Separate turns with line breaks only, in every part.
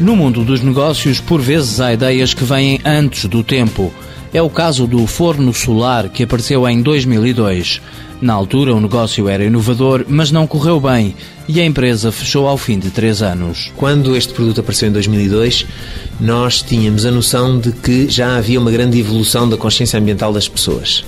No mundo dos negócios, por vezes há ideias que vêm antes do tempo. É o caso do forno solar que apareceu em 2002. Na altura, o negócio era inovador, mas não correu bem e a empresa fechou ao fim de três anos.
Quando este produto apareceu em 2002, nós tínhamos a noção de que já havia uma grande evolução da consciência ambiental das pessoas.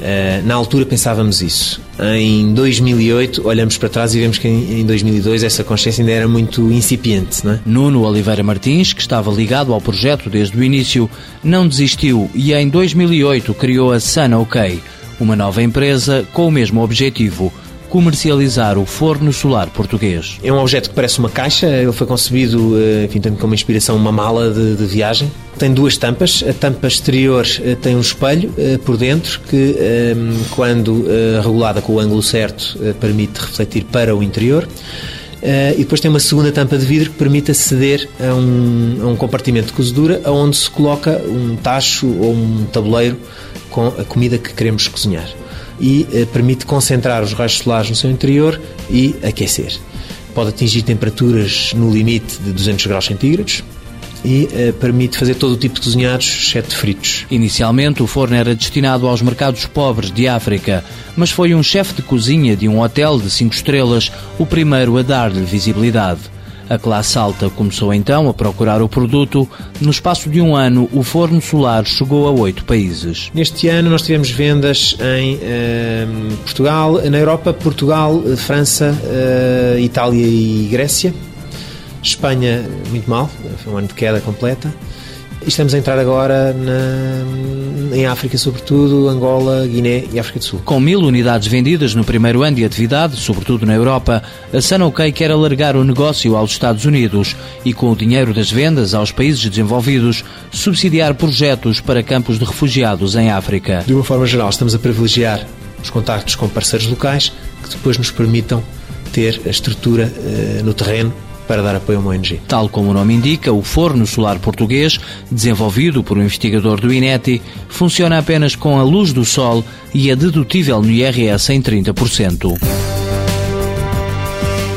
Eh, na altura pensávamos isso. Em 2008 olhamos para trás e vemos que em 2002 essa consciência ainda era muito incipiente. Não é?
Nuno Oliveira Martins, que estava ligado ao projeto desde o início, não desistiu e em 2008 criou a Sana OK, uma nova empresa com o mesmo objetivo comercializar o forno solar português.
É um objeto que parece uma caixa, ele foi concebido, eh, enfim, tendo como inspiração uma mala de, de viagem. Tem duas tampas, a tampa exterior eh, tem um espelho eh, por dentro que, quando regulada com o ângulo certo, permite refletir para o interior. Uh, e depois tem uma segunda tampa de vidro que permite aceder a um, a um compartimento de cozedura onde se coloca um tacho ou um tabuleiro com a comida que queremos cozinhar e eh, permite concentrar os raios solares no seu interior e aquecer. Pode atingir temperaturas no limite de 200 graus centígrados, e eh, permite fazer todo o tipo de cozinhados, exceto fritos.
Inicialmente, o forno era destinado aos mercados pobres de África, mas foi um chefe de cozinha de um hotel de 5 estrelas o primeiro a dar-lhe visibilidade. A classe alta começou então a procurar o produto. No espaço de um ano, o forno solar chegou a oito países.
Neste ano nós tivemos vendas em eh, Portugal, na Europa, Portugal, França, eh, Itália e Grécia. Espanha, muito mal, foi um ano de queda completa. Estamos a entrar agora na, em África, sobretudo Angola, Guiné e África do Sul.
Com mil unidades vendidas no primeiro ano de atividade, sobretudo na Europa, a Sanokai quer alargar o negócio aos Estados Unidos e, com o dinheiro das vendas aos países desenvolvidos, subsidiar projetos para campos de refugiados em África.
De uma forma geral, estamos a privilegiar os contactos com parceiros locais que depois nos permitam ter a estrutura uh, no terreno para dar apoio a uma ONG.
Tal como o nome indica, o forno solar português, desenvolvido por um investigador do INETI, funciona apenas com a luz do sol e é dedutível no IRS em 30%.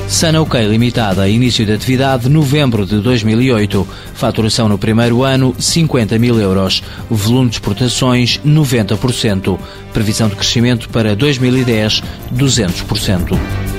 Sanouk Limitada, início de atividade novembro de 2008. Faturação no primeiro ano 50 mil euros. Volume de exportações 90%. Previsão de crescimento para 2010 200%.